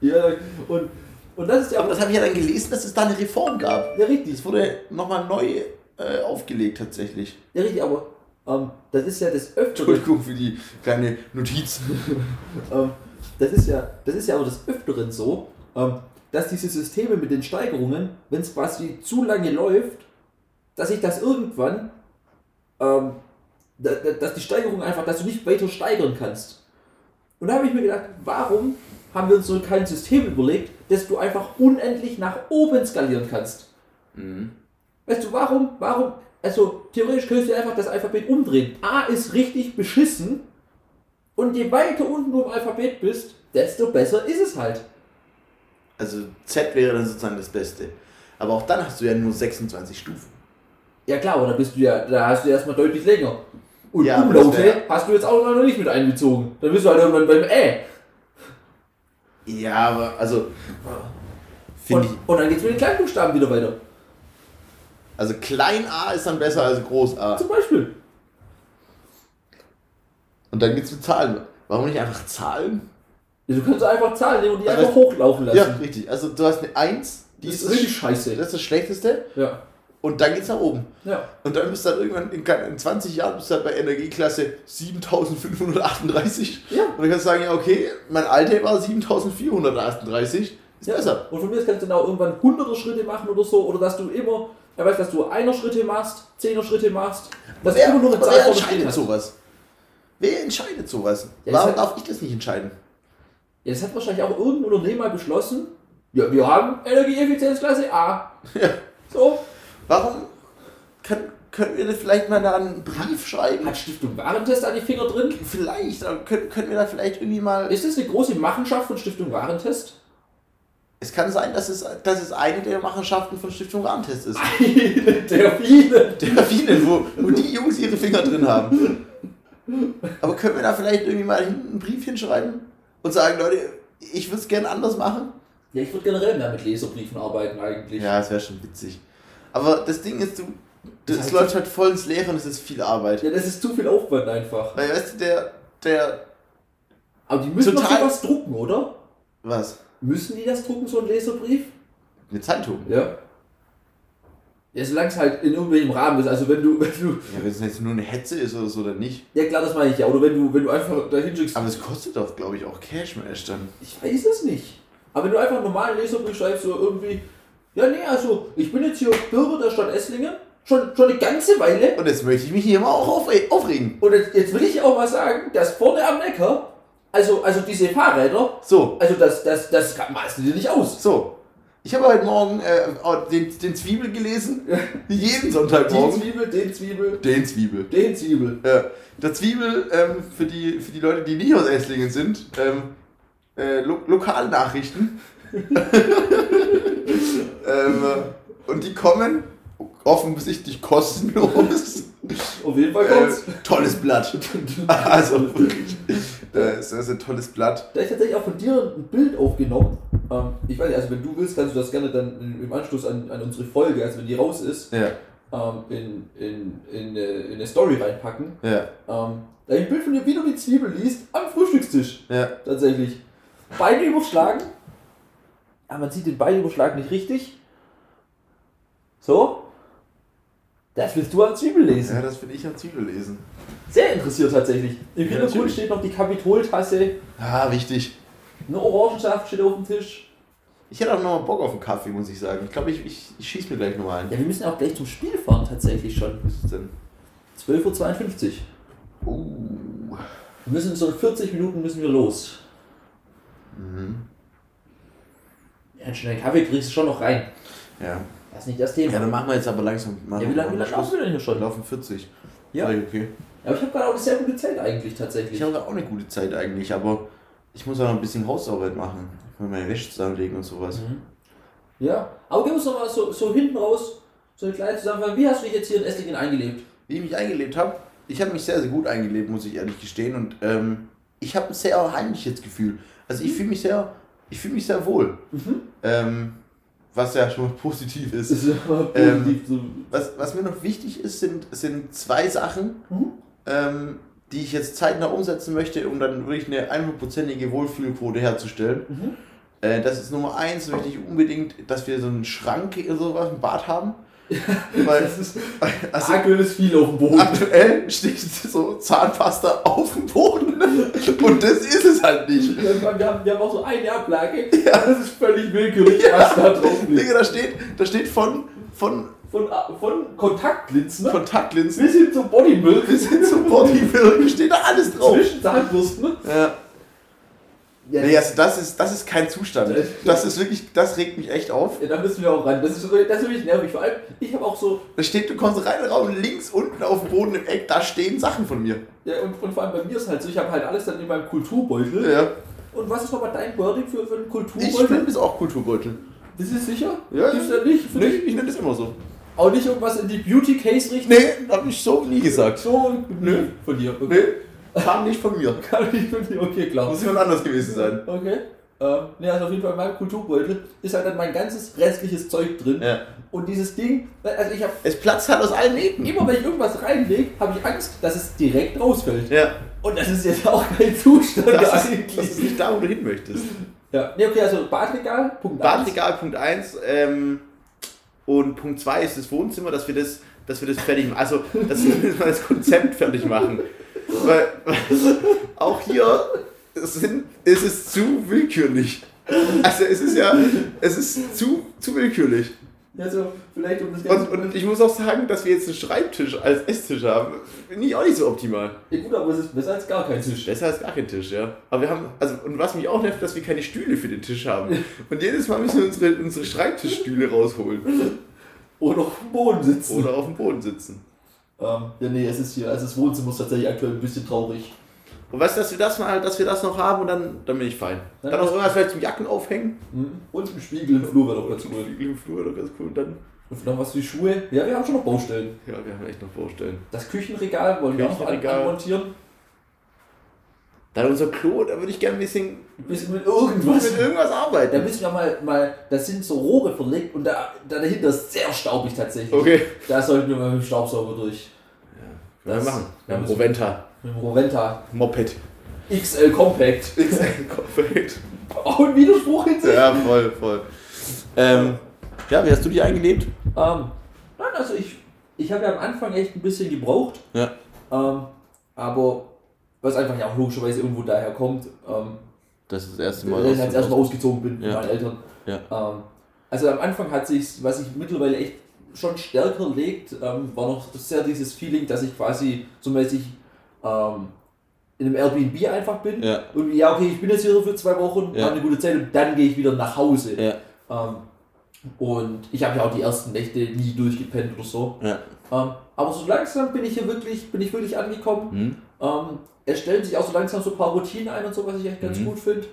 ja, und, und das ist ja Aber das habe ich ja dann gelesen, dass es da eine Reform gab. ja richtig. Das wurde nochmal neu äh, aufgelegt tatsächlich. Ja, richtig, aber ähm, das ist ja das Öfteren. Entschuldigung für die kleine Notiz. Ähm, das ist ja, das ist ja aber des Öfteren so, ähm, dass diese Systeme mit den Steigerungen, wenn es quasi zu lange läuft, dass sich das irgendwann, ähm, da, da, dass die Steigerung einfach, dass du nicht weiter steigern kannst. Und da habe ich mir gedacht, warum haben wir uns so kein System überlegt, dass du einfach unendlich nach oben skalieren kannst? Weißt du, warum, warum, also theoretisch könntest du einfach das Alphabet umdrehen. A ist richtig beschissen und je weiter unten du im Alphabet bist, desto besser ist es halt. Also Z wäre dann sozusagen das Beste. Aber auch dann hast du ja nur 26 Stufen. Ja klar, aber da bist du ja, da hast du erstmal deutlich länger. Und Ja, Umlaute hast du jetzt auch noch nicht mit einbezogen. Dann bist du halt irgendwann beim Ä. Ja, aber also. Und, Finde ich. und dann geht's mit den Kleinbuchstaben wieder weiter. Also klein a ist dann besser als groß a. Zum Beispiel. Und dann geht's mit Zahlen. Warum nicht einfach Zahlen? Ja, du kannst einfach Zahlen nehmen und die Aber einfach hochlaufen lassen. Ja, richtig. Also du hast eine 1, die Das ist, ist richtig scheiße. das ist das Schlechteste. Ja. Und dann geht's nach oben. Ja. Und dann bist du dann irgendwann in, in 20 Jahren bist du dann bei Energieklasse 7538. Ja. Und dann kannst du sagen, ja, okay, mein alte war 7438. Ist ja. besser. Und von mir aus kannst du dann auch irgendwann hunderte Schritte machen oder so. Oder dass du immer, ja weißt dass du einer Schritte machst, zehner Schritte machst. Du immer nur eine Zahl wer entscheidet sowas? Wer entscheidet sowas? Ja, das Warum hat- darf ich das nicht entscheiden? Ja, das hat wahrscheinlich auch irgendein Unternehmen mal beschlossen. Ja, wir haben Energieeffizienzklasse A. Ja. So. Warum können, können wir das vielleicht mal da einen Brief schreiben? Hat Stiftung Warentest an die Finger drin? Vielleicht, aber können, können wir da vielleicht irgendwie mal. Ist das eine große Machenschaft von Stiftung Warentest? Es kann sein, dass es, dass es eine der Machenschaften von Stiftung Warentest ist. Der viele. Der vielen, wo, wo die Jungs ihre Finger drin haben. Aber können wir da vielleicht irgendwie mal hinten einen Brief hinschreiben und sagen, Leute, ich würde es gerne anders machen? Ja, ich würde generell mehr mit Leserbriefen arbeiten eigentlich. Ja, das wäre schon witzig. Aber das Ding ist, du, das, Das heißt- läuft halt voll ins Leere und es ist viel Arbeit. Ja, das ist zu viel Aufwand einfach. Weil, weißt du, der, der, Aber die müssen Total- doch sowas drucken, oder? was? Müssen die das drucken, so ein Leserbrief? Eine Zeitung. Ja. Ja, solange es halt in irgendwelchem Rahmen ist. Also wenn du, wenn du. Ja, wenn es jetzt nur eine Hetze ist oder so, dann nicht. Ja klar, das meine ich ja. Oder wenn du, wenn du einfach da hinschickst. Aber es kostet doch, glaube ich, auch Cash Mash dann. Ich weiß es nicht. Aber wenn du einfach einen normalen Leserbrief schreibst, so irgendwie. Ja, nee, also ich bin jetzt hier Bürger der Stadt Esslingen. Schon, schon eine ganze Weile. Und jetzt möchte ich mich hier mal auch aufre aufregen. Und jetzt, jetzt will ich auch mal sagen, dass vorne am Neckar, also, also diese Fahrräder, So, also das, das, das malst du dir nicht aus. so. Ich habe heute Morgen äh, auch den, den Zwiebel gelesen. Jeden Die Sonntagmorgen. Zwiebel, den Zwiebel, Den Zwiebel. den Zwiebel. Ja. Der Zwiebel, ähm, für, die, für die Leute, die nicht aus Esslingen sind, ähm, äh, Lo Lokalnachrichten. ähm, äh, und die kommen offensichtlich kostenlos. Auf jeden Fall Äh, kommt's. tolles Blatt. Also wirklich. Äh, das ist ein tolles Blatt. Da ist tatsächlich auch von dir ein Bild aufgenommen. Ähm, ich weiß nicht, also wenn du willst, kannst du das gerne dann im Anschluss an, an unsere Folge, also wenn die raus ist, Ja, ähm, in, in, in, eine, in eine Story reinpacken. ja, Ähm, da ein Bild von dir, wie du die Zwiebel liest, am Frühstückstisch. ja. Tatsächlich. Beine überschlagen. Aber man sieht den Beinüberschlag nicht richtig. So. Das willst du an Zwiebel lesen. Ja, das finde ich am Zwiebel lesen. Sehr interessiert tatsächlich. Im Ja, Hintergrund steht noch die Kapitoltasse. Ah, wichtig. Eine Orangensaft steht auf dem Tisch. Ich hätte auch noch mal Bock auf einen Kaffee, muss ich sagen. Ich glaube, ich, ich, ich schieße mir gleich nochmal ein. Ja, wir müssen auch gleich zum Spiel fahren, tatsächlich schon. Was ist denn? 12.52 Uhr. Uh. Wir müssen in so 40 Minuten müssen wir los. Mhm. Ja, einen schnellen Kaffee kriegst du schon noch rein. Ja. Das ist nicht das Thema. Ja, dann machen wir jetzt aber langsam. Machen Ja, wie lange, wie lange laufen wir denn hier schon? laufen 40. Ja. Vielleicht okay. Ja, aber ich habe gerade auch eine sehr gute Zeit eigentlich tatsächlich. Ich habe auch eine gute Zeit eigentlich, aber ich muss auch noch ein bisschen Hausarbeit machen. Ich muss meine Wäsche zusammenlegen und sowas. Mhm. Ja, aber gib uns noch mal so, so hinten raus so eine kleine Zusammenfassung. Wie hast du dich jetzt hier in Esslingen eingelebt? Wie ich mich eingelebt habe, ich habe mich sehr, sehr gut eingelebt, muss ich ehrlich gestehen. Und ähm, ich habe ein sehr heimliches Gefühl. Also ich fühle mich sehr, ich fühle mich sehr wohl. Mhm. Ähm, was ja schon mal positiv ist. Ist ja Ähm, positiv. Was, was mir noch wichtig ist, sind, sind zwei Sachen, Mhm. ähm, die ich jetzt zeitnah umsetzen möchte, um dann wirklich eine 100%ige Wohlfühlquote herzustellen. Mhm. Äh, das ist Nummer eins, möchte ich unbedingt, dass wir so einen Schrank oder sowas im Bad haben. Weil, ist also aktuelles viel auf dem Boden. aktuell steht so Zahnpasta auf dem Boden und das ist es halt nicht. Wir haben, wir haben auch so eine Ablage. Das ist völlig willkürlich, was da drauf liegt. Digga, da steht, da steht von, von Von, von Kontaktlinsen Kontaktlinsen bis hin zum Bodymüll, bis hin zum Bodybuilding steht da alles drauf. zwischen Zahnbürsten. Ja. Ja, Nee, also das ist, das ist kein Zustand. Das ist wirklich, das regt mich echt auf. ja, da müssen wir auch ran. Das ist, das ist wirklich nervig. Vor allem, ich habe auch so, Da steht, du kommst rein Raum, links unten auf dem Boden im Eck, da stehen Sachen von mir. ja, und, und vor allem bei mir ist halt so, ich habe halt alles dann in meinem Kulturbeutel. Ja. Und was ist nochmal dein Wording für, für einen Ich Kulturbeutel? finde es auch Kulturbeutel. Das ist sicher? Ja, Gibt's da nicht? Nee, ich nenne das immer so. Auch nicht irgendwas in die Beauty Case richten? Nee, hab ich so nie gesagt. So? Nö. Von dir? Nee, kam nicht von mir. Kann ich von dir? Okay, klar. Muss jemand anders gewesen sein. Okay. Ähm, ne, also auf jeden Fall in meinem Kulturbeutel ist halt dann mein ganzes restliches Zeug drin. Ja. Und dieses Ding, also ich habe Es platzt halt aus allen Nähten. immer, wenn ich irgendwas reinlege, habe ich Angst, dass es direkt rausfällt. Ja. Und das ist jetzt auch kein Zustand Das ist, das ist nicht da, wo du hin möchtest. ja, ne, okay, also Badregal, Punkt eins. Badregal Punkt 1 ähm, und Punkt 2 ist das Wohnzimmer, dass wir das, dass wir das fertig machen. Also, dass wir das Konzept fertig machen. Weil auch hier sind, ist es zu willkürlich. Also es ist ja, es ist zu, zu willkürlich. Also, vielleicht um das. Und, und ich muss auch sagen, dass wir jetzt einen Schreibtisch als Esstisch haben, finde ich auch nicht so optimal. ja, gut, aber es ist besser als gar kein Tisch. Besser als gar kein Tisch, ja. Aber wir haben, also, und was mich auch nervt, dass wir keine Stühle für den Tisch haben. Und jedes Mal müssen wir unsere, unsere Schreibtischstühle rausholen. Oder auf dem Boden sitzen. Oder auf dem Boden sitzen. Ähm, ja, nee, es ist hier, also das Wohnzimmer ist tatsächlich aktuell ein bisschen traurig. Und weißt du, dass wir das mal, dass wir das noch haben und dann, dann bin ich fein. Dann- Dann auch irgendwas vielleicht zum Jacken aufhängen. Mhm. Und ein Spiegel im Flur wäre doch ganz cool. Im Flur oder ganz cool. Und dann, Und noch was für Schuhe. Ja, wir haben schon noch Baustellen. ja, wir haben echt noch Baustellen. Das Küchenregal wollen wir auch noch anmontieren. Dann unser Klo, da würde ich gerne ein bisschen mit irgendwas. mit irgendwas Da arbeiten. müssen wir mal, mal, das sind so Rohre verlegt und da, da dahinter ist sehr staubig tatsächlich. Okay. Da sollten wir mal mit dem Staubsauger durch. Können wir Das- machen. da Ja, müssen- Roventa. Mit dem Roventa Moped. XL Compact. Perfekt. Auch ein Widerspruch in sich. Ja, voll, voll. Ähm, ja, wie hast du dich eingelebt? Ähm, nein, also ich, ich habe ja am Anfang echt ein bisschen gebraucht. Ja. Ähm, aber was einfach ja auch logischerweise irgendwo daher kommt, ähm, Das ist das erste Mal. weil ich als erstmal ausgezogen bin mit Ja. meinen Eltern. Ja. Ähm, also am Anfang hat sich, was sich mittlerweile echt schon stärker legt, ähm, war noch sehr dieses Feeling, dass ich quasi so mäßig ähm, in einem Airbnb einfach bin. Ja. Irgendwie, ja, okay, ich bin jetzt hier für zwei Wochen, Ja. habe eine gute Zeit und dann gehe ich wieder nach Hause. Ja. Ähm, und ich habe ja auch die ersten Nächte nie durchgepennt oder so. Ja. Ähm, aber so langsam bin ich hier wirklich, bin ich wirklich angekommen. Hm? Ähm, es stellen sich auch so langsam so ein paar Routinen ein und so, was ich echt ganz Mhm. gut finde.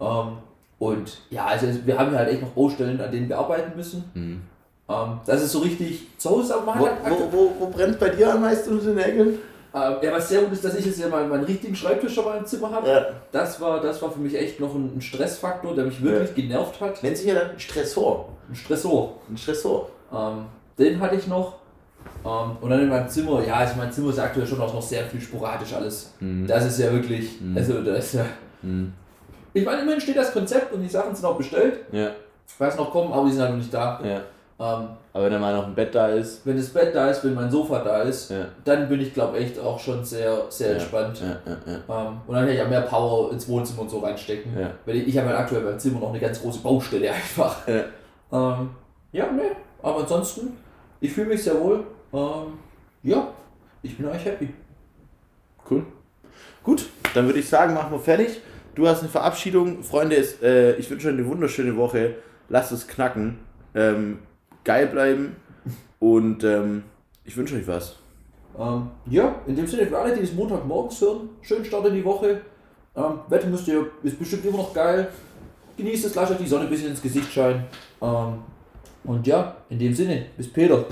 Ähm, und ja, also wir haben halt echt noch Baustellen, an denen wir arbeiten müssen. Hm. Ähm, das ist so richtig zu Hause, man Wo, hat wo, wo, wo brennt bei dir am meisten unter den Nägeln? äh, ja, was sehr gut ist, dass ich jetzt ja mal meinen richtigen Schreibtisch schon mal im Zimmer habe. Ja. Das, war, das war für mich echt noch ein, ein Stressfaktor, der mich wirklich genervt hat. Nennt sich ja dann Stressor. Ein Stressor. Ein Stressor. Ähm, den hatte ich noch. Ähm, und dann in meinem Zimmer, ja, also mein Zimmer ist aktuell schon auch noch sehr viel sporadisch alles. Mhm. Das ist ja wirklich, Mhm. also das ist ja. Hm. Ich meine, immerhin steht das Konzept und die Sachen sind auch bestellt. Ja, Ich weiß noch kommen, aber die sind halt noch nicht da. ja. Ähm, Aber wenn dann mal noch ein Bett da ist. wenn das Bett da ist, wenn mein Sofa da ist, Ja. dann bin ich glaube echt auch schon sehr, sehr Ja. entspannt. Ja, ja. Ähm, und dann kann ich ja mehr Power ins Wohnzimmer und so reinstecken. Weil ich, ich habe halt aktuell beim Zimmer noch eine ganz große Baustelle einfach. Ja. Ähm, ja, ne, aber ansonsten, ich fühle mich sehr wohl. Ähm, ja, ich bin eigentlich happy. Cool. Gut, dann würde ich sagen, machen wir fertig. Du hast eine Verabschiedung. Freunde, es, äh, ich wünsche euch eine wunderschöne Woche. Lasst es knacken. Ähm, geil bleiben. Und ähm, ich wünsche euch was. Ähm, ja, in dem Sinne, für alle, die es Montagmorgens hören, schönen Start in die Woche. Ähm, Wetter müsst ihr, ist bestimmt immer noch geil. Genießt es, lasst euch die Sonne ein bisschen ins Gesicht scheinen. Ähm, und ja, in dem Sinne, bis Peter.